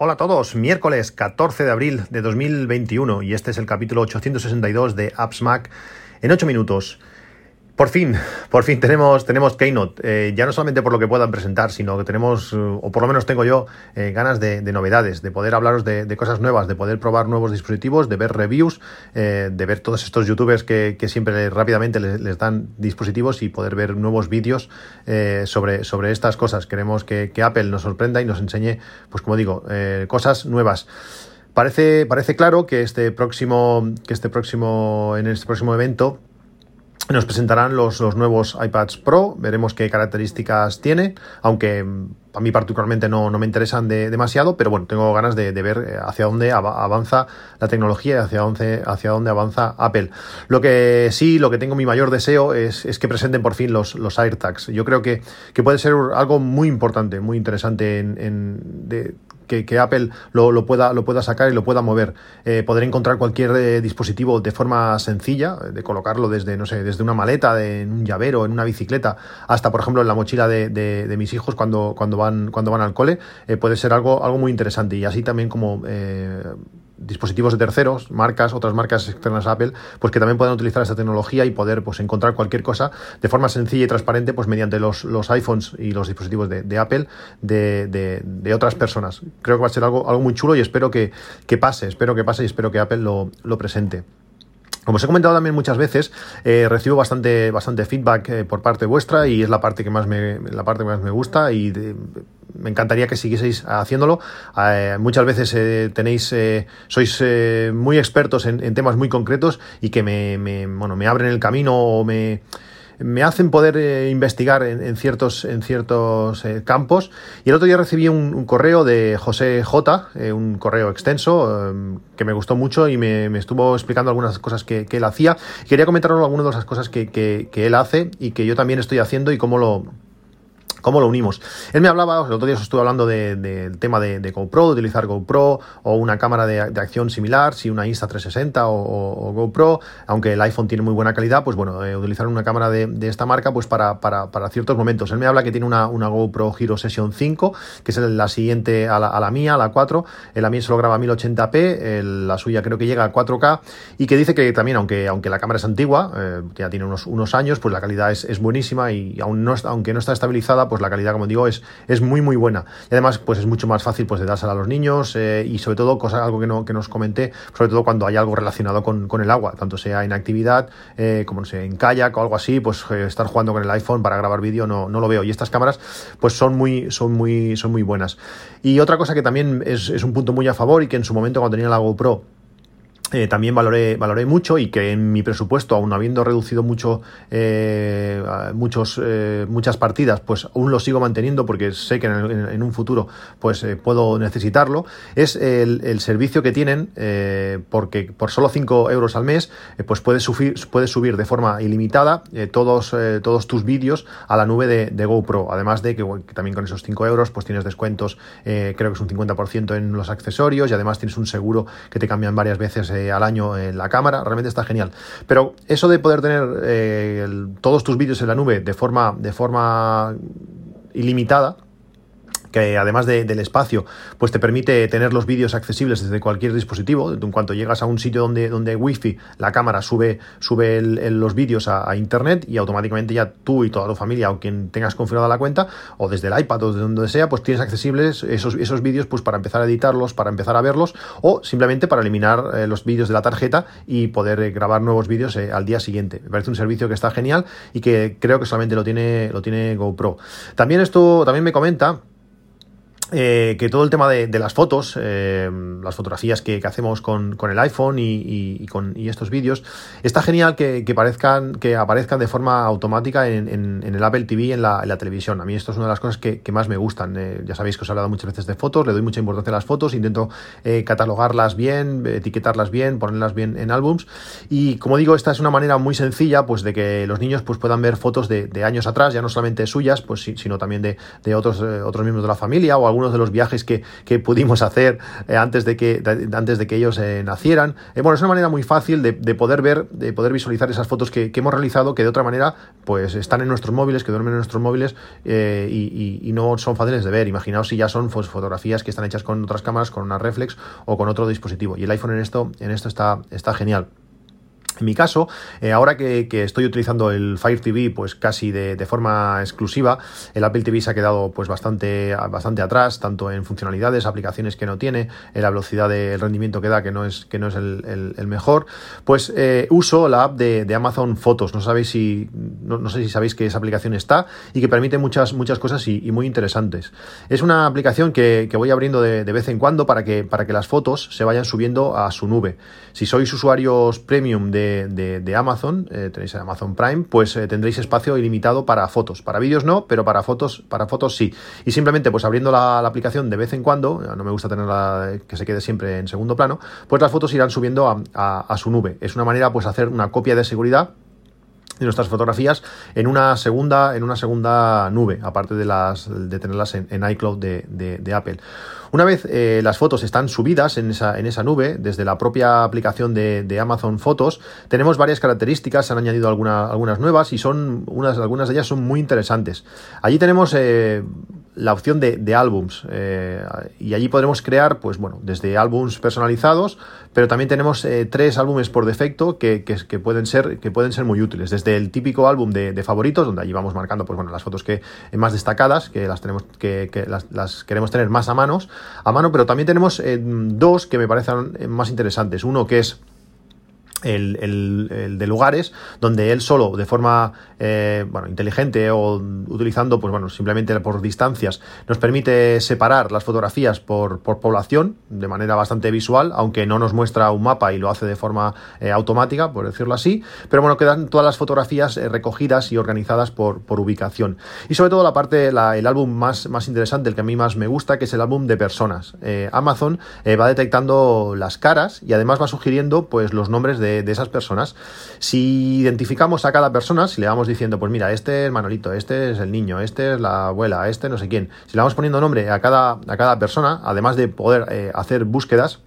Hola a todos, miércoles 14 de abril de 2021 y este es el capítulo 862 de Apps Mac en 8 minutos. Por fin, por fin tenemos, tenemos Keynote, eh, ya no solamente por lo que puedan presentar, sino que tenemos, eh, o por lo menos tengo yo, eh, ganas de, novedades, de poder hablaros de, cosas nuevas, de poder probar nuevos dispositivos, de ver reviews, de ver todos estos youtubers que, siempre rápidamente les, dan dispositivos y poder ver nuevos vídeos sobre, sobre estas cosas. Queremos que, que, Apple nos sorprenda y nos enseñe, pues como digo, cosas nuevas. Parece, parece claro que este próximo, que este próximo, en este próximo evento, nos presentarán los, nuevos iPads Pro, veremos qué características tiene, aunque mm, a mí particularmente no, me interesan demasiado, pero bueno, tengo ganas de, ver eh, hacia dónde avanza la tecnología y hacia dónde, hacia dónde avanza Apple. Lo que sí, lo que tengo mi mayor deseo es, que presenten por fin los, los AirTags. Yo creo que, puede ser algo muy importante, muy interesante en, de, que, Apple lo, pueda, lo pueda sacar y lo pueda mover. Eh, poder encontrar cualquier eh, dispositivo de forma sencilla, de colocarlo desde, no sé, desde una maleta, de, en un llavero, en una bicicleta, hasta, por ejemplo, en la mochila de, mis hijos cuando, cuando, van, cuando van al cole, eh, puede ser algo, algo muy interesante. Y así también como dispositivos de terceros, marcas, otras marcas externas a Apple, pues que también puedan utilizar esta tecnología y poder pues encontrar cualquier cosa de forma sencilla y transparente, pues mediante los, los iPhones y los dispositivos de, Apple de, otras personas. Creo que va a ser algo, algo muy chulo y espero que, pase, espero que pase y espero que Apple lo, lo presente. Como os he comentado también muchas veces, eh, recibo bastante, bastante feedback eh, por parte vuestra y es la parte que más me, la parte que más me gusta y me encantaría que siguieseis haciéndolo. Eh, muchas veces tenéis, sois muy expertos en, temas muy concretos y que me, bueno, me abren el camino o me me hacen poder eh, investigar en, ciertos, en ciertos eh, campos. Y el otro día recibí un, correo de José J, eh, un correo extenso que me gustó mucho y me, estuvo explicando algunas cosas que, él hacía. Quería comentaros algunas de esas cosas que, que él hace y que yo también estoy haciendo y cómo lo, ¿Cómo lo unimos? Él me hablaba, el otro día os estuve hablando del tema de, GoPro, de utilizar GoPro o una cámara de, acción similar, si una Insta360 o, GoPro, aunque el iPhone tiene muy buena calidad, pues bueno, eh, utilizar una cámara de, esta marca pues para, ciertos momentos. Él me habla que tiene una, GoPro Hero Session 5, que es la siguiente a la, a la mía, la 4. La mía se graba a 1080p, la suya creo que llega a 4K y que dice que también, aunque, aunque la cámara es antigua, eh, ya tiene unos, unos años, pues la calidad es, buenísima y aún no, aunque no está estabilizada, pues la calidad, como digo, es, es muy, muy buena. Y además, pues es mucho más fácil pues, de dársela a los niños eh, y sobre todo, cosa, algo que, no, que nos comenté, sobre todo cuando hay algo relacionado con, el agua, tanto sea en actividad, eh, como no sé, en kayak o algo así, pues eh, estar jugando con el iPhone para grabar vídeo no, no lo veo. Y estas cámaras, pues son muy, son muy, son muy buenas. Y otra cosa que también es, es un punto muy a favor y que en su momento cuando tenía la GoPro, eh, también valoré, valoré mucho y que en mi presupuesto, aún habiendo reducido mucho eh, muchos, eh, muchas partidas, pues aún lo sigo manteniendo porque sé que en, un futuro pues puedo necesitarlo, es el, servicio que tienen porque por solo 5 euros al mes pues puedes subir, puedes subir de forma ilimitada todos, todos tus vídeos a la nube de, GoPro, además de que, también con esos 5 euros pues tienes descuentos, creo que es un 50% en los accesorios y además tienes un seguro que te cambian varias veces al año en la cámara, realmente está genial. Pero eso de poder tener eh, todos tus vídeos en la nube de forma, de forma ilimitada, que además del espacio, pues te permite tener los vídeos accesibles desde cualquier dispositivo. En cuanto llegas a un sitio donde, donde hay wifi, la cámara sube, sube los vídeos a, internet y automáticamente ya tú y toda tu familia o quien tengas configurada la cuenta, o desde el iPad o desde donde sea, pues tienes accesibles esos, esos vídeos pues para empezar a editarlos, para empezar a verlos, o simplemente para eliminar eh, los vídeos de la tarjeta y poder eh, grabar nuevos vídeos eh, al día siguiente. Me parece un servicio que está genial y que creo que solamente lo tiene, lo tiene GoPro. También esto también me comenta eh, que todo el tema de, las fotos, eh, las fotografías que, hacemos con, el iPhone y, con, estos vídeos, está genial que, parezcan, que aparezcan de forma automática en, el Apple TV y en la, televisión. A mí esto es una de las cosas que, más me gustan. Eh, ya sabéis que os he hablado muchas veces de fotos, le doy mucha importancia a las fotos, intento catalogarlas bien, etiquetarlas bien, ponerlas bien en álbums. Y como digo, esta es una manera muy sencilla pues, de que los niños pues, puedan ver fotos de, años atrás, ya no solamente suyas, pues, sino también de, otros, otros miembros de la familia o algún algunos de los viajes que, pudimos hacer eh, antes, de que, antes de que ellos eh, nacieran. bueno, es una manera muy fácil de, poder ver, de poder visualizar esas fotos que, hemos realizado que de otra manera pues están en nuestros móviles, que duermen en nuestros móviles y, no son fáciles de ver. Imaginaos si ya son fotografías que están hechas con otras cámaras, con una reflex o con otro dispositivo. Y el iPhone en esto, en esto está, está genial. En mi caso, eh, ahora que, estoy utilizando el Fire TV pues casi de, forma exclusiva, el Apple TV se ha quedado pues bastante, bastante atrás, tanto en funcionalidades, aplicaciones que no tiene, en la velocidad del rendimiento que da, que no es, que no es el, mejor, pues eh, uso la app de, Amazon Fotos. No sabéis si, no, sé si sabéis que esa aplicación está y que permite muchas, muchas cosas y, muy interesantes. Es una aplicación que, voy abriendo de, vez en cuando para que, para que las fotos se vayan subiendo a su nube. Si sois usuarios premium de de, Amazon, eh, tenéis Amazon Prime, pues eh, tendréis espacio ilimitado para fotos. Para vídeos no, pero para fotos, para fotos sí. Y simplemente, pues abriendo la, aplicación de vez en cuando, no me gusta tenerla que se quede siempre en segundo plano, pues las fotos irán subiendo a, su nube. Es una manera, pues, hacer una copia de seguridad de nuestras fotografías en una segunda en una segunda nube aparte de las de tenerlas en, iCloud de Apple una vez eh, las fotos están subidas en esa, en esa nube, desde la propia aplicación de, Amazon Fotos, tenemos varias características, se han añadido algunas nuevas y son unas, algunas de ellas son muy interesantes. Allí tenemos eh, la opción de, álbums eh, y allí podremos crear, pues bueno, desde álbums personalizados, pero también tenemos tres álbumes por defecto que, pueden ser, que pueden ser muy útiles. Desde el típico álbum de, favoritos, donde allí vamos marcando, pues bueno, las fotos que más destacadas, que las tenemos, que, las, las queremos tener más a manos, a mano, pero también tenemos eh, dos que me parecen más interesantes. Uno que es el, de lugares donde él solo de forma eh, bueno, inteligente o utilizando pues bueno simplemente por distancias nos permite separar las fotografías por, población de manera bastante visual aunque no nos muestra un mapa y lo hace de forma eh, automática por decirlo así. Pero bueno quedan todas las fotografías eh, recogidas y organizadas por, por, ubicación. Y sobre todo la parte el álbum más, más interesante el que a mí más me gusta que es el álbum de personas. Amazon va detectando las caras y además va sugiriendo pues los nombres de de, esas personas. Si identificamos a cada persona, si le vamos diciendo, pues mira, este es Manolito, este es el niño, este es la abuela, este no sé quién, si le vamos poniendo nombre a cada, a cada persona, además de poder eh, hacer búsquedas,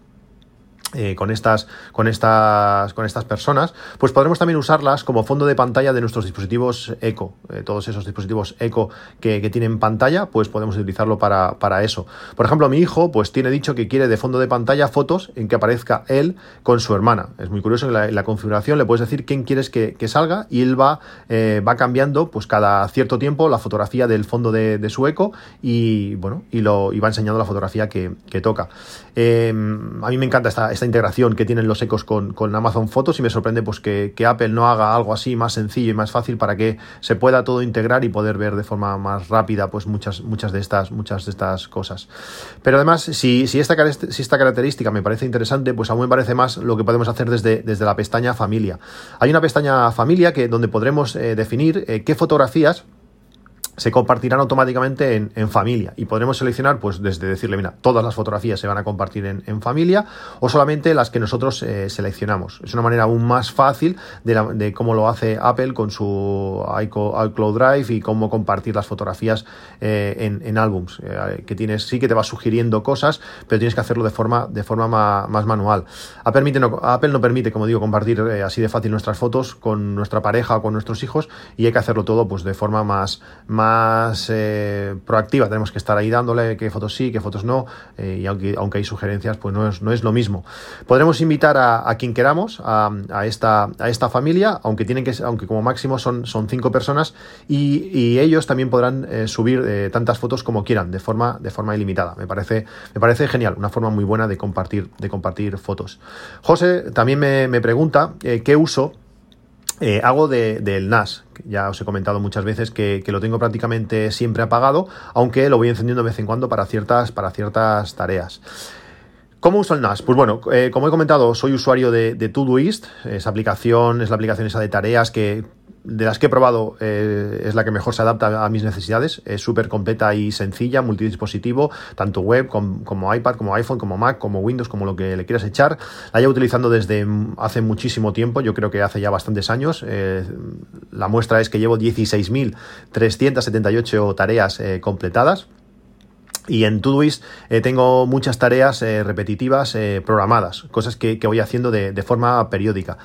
eh, con, estas, con, estas, con estas personas, pues podremos también usarlas como fondo de pantalla de nuestros dispositivos Eco. Eh, todos esos dispositivos Eco que, tienen pantalla, pues podemos utilizarlo para, eso. Por ejemplo, mi hijo pues tiene dicho que quiere de fondo de pantalla fotos en que aparezca él con su hermana. Es muy curioso que en la, configuración le puedes decir quién quieres que, salga y él va, eh, va cambiando pues cada cierto tiempo la fotografía del fondo de, su Eco y bueno, y, lo, y va enseñando la fotografía que, toca. a mí me encanta esta integración que tienen los ecos con, Amazon Fotos y me sorprende pues que, Apple no haga algo así más sencillo y más fácil para que se pueda todo integrar y poder ver de forma más rápida pues muchas, muchas, de, estas, muchas de estas cosas. Pero además, si, si, esta, si esta característica me parece interesante, pues aún me parece más lo que podemos hacer desde, desde la pestaña familia. Hay una pestaña familia que, donde podremos eh, definir eh, qué fotografías se compartirán automáticamente en, familia. Y podremos seleccionar pues desde decirle mira todas las fotografías se van a compartir en, familia o solamente las que nosotros eh, seleccionamos. Es una manera aún más fácil de, cómo lo hace Apple con su iCloud Drive y cómo compartir las fotografías eh, en, álbums. Eh, que tienes sí que te va sugiriendo cosas pero tienes que hacerlo de forma de forma más, manual. Apple, no, permite como digo compartir así de fácil nuestras fotos con nuestra pareja o con nuestros hijos y hay que hacerlo todo pues de forma más eh, proactiva. Tenemos que estar ahí dándole qué fotos sí, qué fotos no, eh, y aunque, aunque hay sugerencias, pues no es, no es lo mismo. Podremos invitar a, quien queramos a, esta, a esta familia, aunque tienen que aunque como máximo son, son cinco personas, y, ellos también podrán eh, subir tantas fotos como quieran, de forma, de forma ilimitada. Me parece, me parece genial, una forma muy buena de compartir, de compartir fotos. José también me pregunta qué uso eh, hago del NAS. Ya os he comentado muchas veces que, lo tengo prácticamente siempre apagado, aunque lo voy encendiendo de vez en cuando para ciertas, para ciertas tareas. ¿Cómo uso el NAS? Pues bueno, eh, como he comentado, soy usuario de, de Todoist. Esa aplicación es la aplicación esa de tareas que de las que he probado eh, es la que mejor se adapta a mis necesidades. Es súper completa y sencilla, multidispositivo, tanto web como, iPad, como iPhone, como Mac, como Windows, como lo que le quieras echar. La llevo utilizando desde hace muchísimo tiempo, yo creo que hace ya bastantes años. Eh, la muestra es que llevo 16.378 tareas completadas. Y en Todoist eh, tengo muchas tareas eh, repetitivas eh, programadas, cosas que, voy haciendo de, de forma periódica.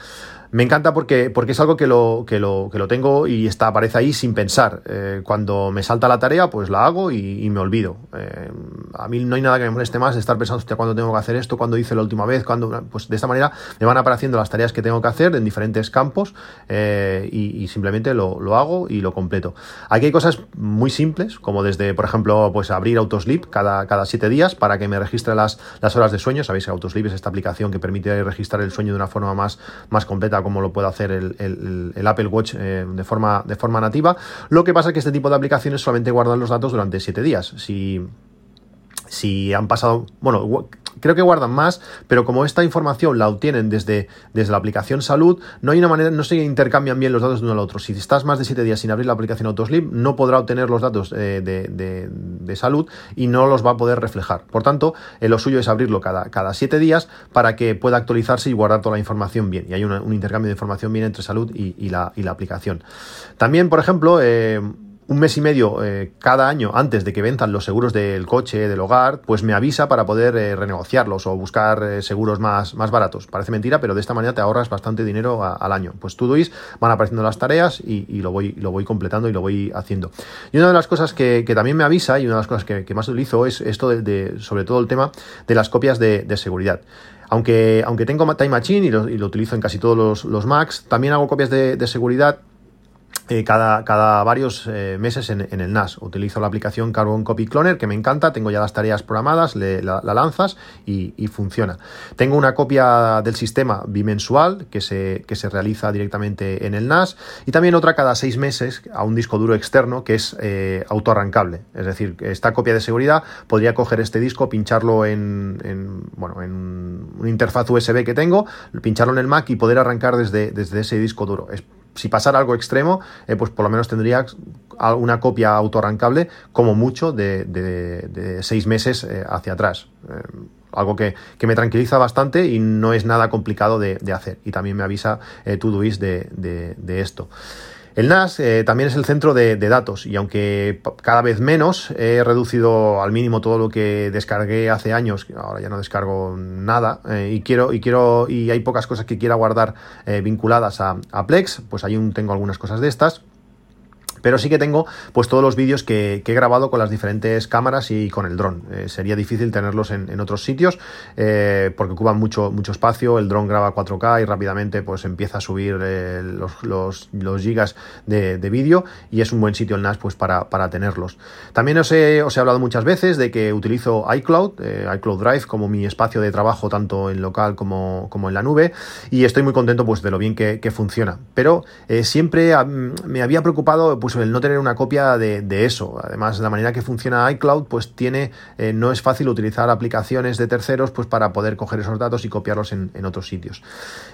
Me encanta porque, porque es algo que lo, que, lo, que lo tengo y está, aparece ahí sin pensar. Eh, cuando me salta la tarea, pues la hago y, me olvido. Eh, a mí no hay nada que me moleste más de estar pensando, hostia, ¿cuándo tengo que hacer esto? ¿Cuándo hice la última vez? cuando Pues de esta manera me van apareciendo las tareas que tengo que hacer en diferentes campos eh, y, simplemente lo, lo, hago y lo completo. Aquí hay cosas muy simples, como desde, por ejemplo, pues abrir Autosleep cada, cada siete días para que me registre las, las horas de sueño. Sabéis que Autosleep es esta aplicación que permite registrar el sueño de una forma más, más completa como lo puede hacer el, Apple Watch eh, de, forma, de forma nativa. Lo que pasa es que este tipo de aplicaciones solamente guardan los datos durante 7 días. Si, si han pasado, bueno, Creo que guardan más, pero como esta información la obtienen desde, desde la aplicación salud, no hay una manera, no se intercambian bien los datos de uno al otro. Si estás más de 7 días sin abrir la aplicación Autosleep, no podrá obtener los datos eh, de, salud y no los va a poder reflejar. Por tanto, eh, lo suyo es abrirlo cada, cada 7 días para que pueda actualizarse y guardar toda la información bien. Y hay un intercambio de información bien entre salud y, la, y la, aplicación. También, por ejemplo, eh, un mes y medio eh, cada año antes de que venzan los seguros del coche, del hogar, pues me avisa para poder eh, renegociarlos o buscar eh, seguros más, más baratos. Parece mentira, pero de esta manera te ahorras bastante dinero al año. Pues Todoist van apareciendo las tareas y, lo, voy, lo voy completando y lo voy haciendo. Y una de las cosas que, también me avisa y una de las cosas que, más utilizo es esto de, sobre todo el tema de las copias de, seguridad. Aunque, aunque tengo Time Machine y lo, utilizo en casi todos los, los Macs, también hago copias de seguridad eh, cada, cada, varios eh, meses en, el NAS. Utilizo la aplicación Carbon Copy Cloner, que me encanta, tengo ya las tareas programadas, la, lanzas y, funciona. Tengo una copia del sistema bimensual que se, que se realiza directamente en el NAS y también otra cada seis meses a un disco duro externo que es eh, autoarrancable. Es decir, esta copia de seguridad podría coger este disco, pincharlo en, en, bueno, en una interfaz USB que tengo, pincharlo en el Mac y poder arrancar desde, desde ese disco duro. Si pasara algo extremo, eh, pues por lo menos tendría una copia autorrancable como mucho de, seis meses eh, hacia atrás. Eh, algo que, me tranquiliza bastante y no es nada complicado de, hacer. Y también me avisa Todoist de, de esto. El NAS eh, también es el centro de, datos y aunque cada vez menos he reducido al mínimo todo lo que descargué hace años, ahora ya no descargo nada eh, y quiero y quiero y hay pocas cosas que quiera guardar eh, vinculadas a, a, Plex, pues ahí tengo algunas cosas de estas. Pero sí que tengo pues todos los vídeos que, he grabado con las diferentes cámaras y con el dron. Eh, sería difícil tenerlos en, otros sitios eh, porque ocupan mucho, mucho espacio. El dron graba 4K y rápidamente pues empieza a subir eh, los, los, gigas de, vídeo y es un buen sitio el NAS pues para, tenerlos. También os he, os he, hablado muchas veces de que utilizo iCloud, iCloud Drive como mi espacio de trabajo tanto en local como, como en la nube y estoy muy contento pues de lo bien que, que funciona. Pero siempre me había preocupado pues el no tener una copia de, eso. Además, la manera que funciona iCloud, pues tiene, eh, no es fácil utilizar aplicaciones de terceros pues para poder coger esos datos y copiarlos en, otros sitios.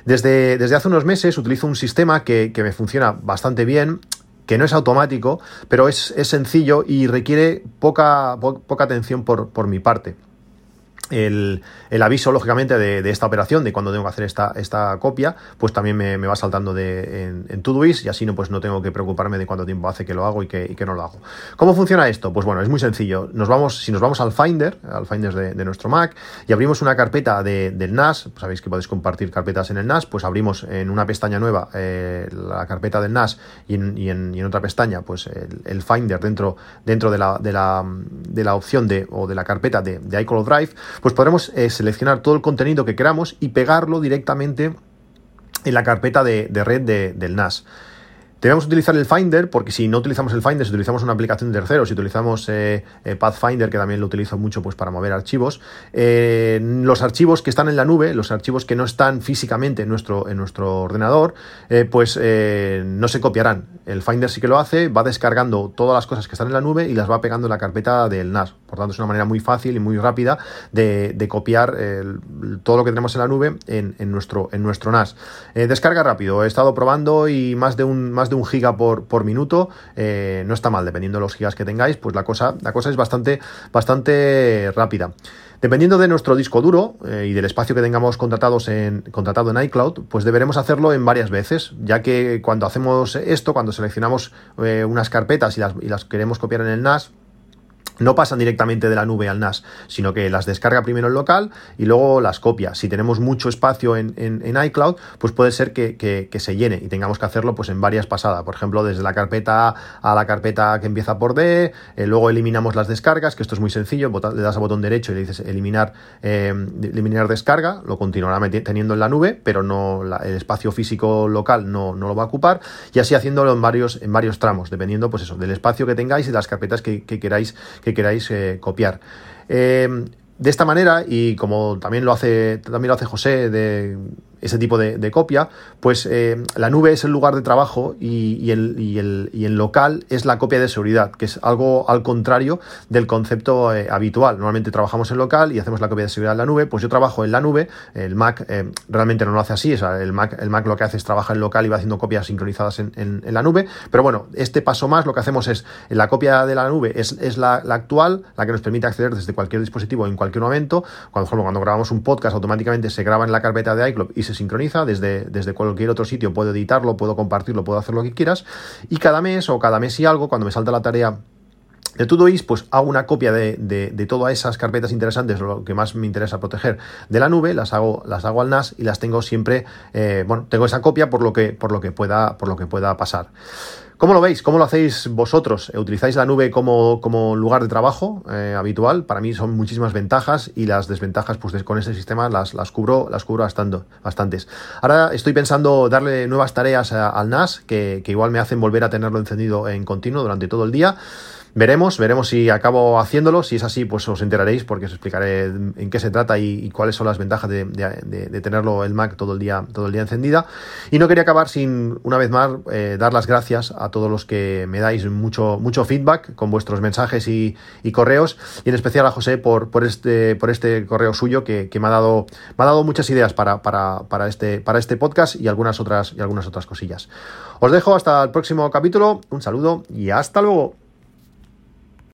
Desde, desde, hace unos meses utilizo un sistema que, me funciona bastante bien, que no es automático, pero es, sencillo y requiere poca, poca atención por, por mi parte el, aviso, lógicamente, de, esta operación, de cuando tengo que hacer esta, esta copia, pues también me, va saltando de, en, en Todoist y así no, pues no tengo que preocuparme de cuánto tiempo hace que lo hago y que, no lo hago. ¿Cómo funciona esto? Pues bueno, es muy sencillo. Nos vamos, si nos vamos al Finder, al Finder de, nuestro Mac, y abrimos una carpeta del NAS, pues sabéis que podéis compartir carpetas en el NAS, pues abrimos en una pestaña nueva eh, la carpeta del NAS y en, otra pestaña, pues el, Finder dentro, dentro de, la, de, la, de la opción de, o de la carpeta de, de iCloud Drive, pues podremos eh, seleccionar todo el contenido que queramos y pegarlo directamente en la carpeta de, red del NAS. Debemos utilizar el Finder porque si no utilizamos el Finder, si utilizamos una aplicación de terceros, si utilizamos eh, eh, Pathfinder, que también lo utilizo mucho pues, para mover archivos, eh, los archivos que están en la nube, los archivos que no están físicamente en nuestro, en nuestro ordenador, pues no se copiarán. El Finder sí que lo hace, va descargando todas las cosas que están en la nube y las va pegando en la carpeta del NAS. Por tanto, es una manera muy fácil y muy rápida de, copiar todo lo que tenemos en la nube en, nuestro, en nuestro NAS. descarga rápido, he estado probando y más de un, más de un giga por, por minuto, eh, no está mal, dependiendo de los gigas que tengáis, pues la cosa, la cosa es bastante, bastante rápida. Dependiendo de nuestro disco duro eh, y del espacio que tengamos contratados en, contratado en iCloud, pues deberemos hacerlo en varias veces, ya que cuando hacemos esto, cuando seleccionamos eh, unas carpetas y las, y las queremos copiar en el NAS, no pasan directamente de la nube al NAS, sino que las descarga primero en local y luego las copia. Si tenemos mucho espacio en, iCloud, pues puede ser que, se llene y tengamos que hacerlo pues en varias pasadas. Por ejemplo, desde la carpeta A la carpeta que empieza por D, eh, luego eliminamos las descargas, que esto es muy sencillo, le das a botón derecho y le dices eliminar, eh, eliminar descarga, lo continuará teniendo en la nube, pero no el espacio físico local no, lo va a ocupar, y así haciéndolo en varios, en varios tramos, dependiendo pues eso, del espacio que tengáis y de las carpetas que, queráis que queráis eh, copiar. Eh, de esta manera, y como también lo hace, también lo hace José de ese tipo de, copia, pues eh, la nube es el lugar de trabajo y, el, y, el, local es la copia de seguridad, que es algo al contrario del concepto eh, habitual. Normalmente trabajamos en local y hacemos la copia de seguridad en la nube, pues yo trabajo en la nube, el Mac eh, realmente no lo hace así, el, Mac, el Mac lo que hace es trabajar en local y va haciendo copias sincronizadas en, la nube, pero bueno, este paso más lo que hacemos es, la copia de la nube es, la, actual, la que nos permite acceder desde cualquier dispositivo en cualquier momento, cuando, cuando grabamos un podcast automáticamente se graba en la carpeta de iCloud y se sincroniza, desde, desde cualquier otro sitio puedo editarlo, puedo compartirlo, puedo hacer lo que quieras, y cada mes o cada mes y algo, cuando me salta la tarea de Todoist, pues hago una copia de, de, todas esas carpetas interesantes, lo que más me interesa proteger de la nube, las hago, las hago al NAS y las tengo siempre, eh, bueno, tengo esa copia por lo que, por lo que pueda, por lo que pueda pasar. ¿Cómo lo veis? ¿Cómo lo hacéis vosotros? ¿Utilizáis la nube como, lugar de trabajo eh, habitual? Para mí son muchísimas ventajas y las desventajas pues con este sistema las, las cubro, las cubro bastante, bastantes. Ahora estoy pensando darle nuevas tareas al NAS que, que igual me hacen volver a tenerlo encendido en continuo durante todo el día. Veremos, veremos si acabo haciéndolo. Si es así, pues os enteraréis porque os explicaré en qué se trata y, cuáles son las ventajas de, tenerlo el Mac todo el día, todo el día encendida. Y no quería acabar sin, una vez más, eh, dar las gracias a todos los que me dais mucho, mucho feedback con vuestros mensajes y, correos. Y en especial a José por, por, este, por este correo suyo que, me, ha dado, me ha dado muchas ideas para, para, para, este, para este podcast y algunas otras, y algunas otras cosillas. Os dejo hasta el próximo capítulo. Un saludo y hasta luego.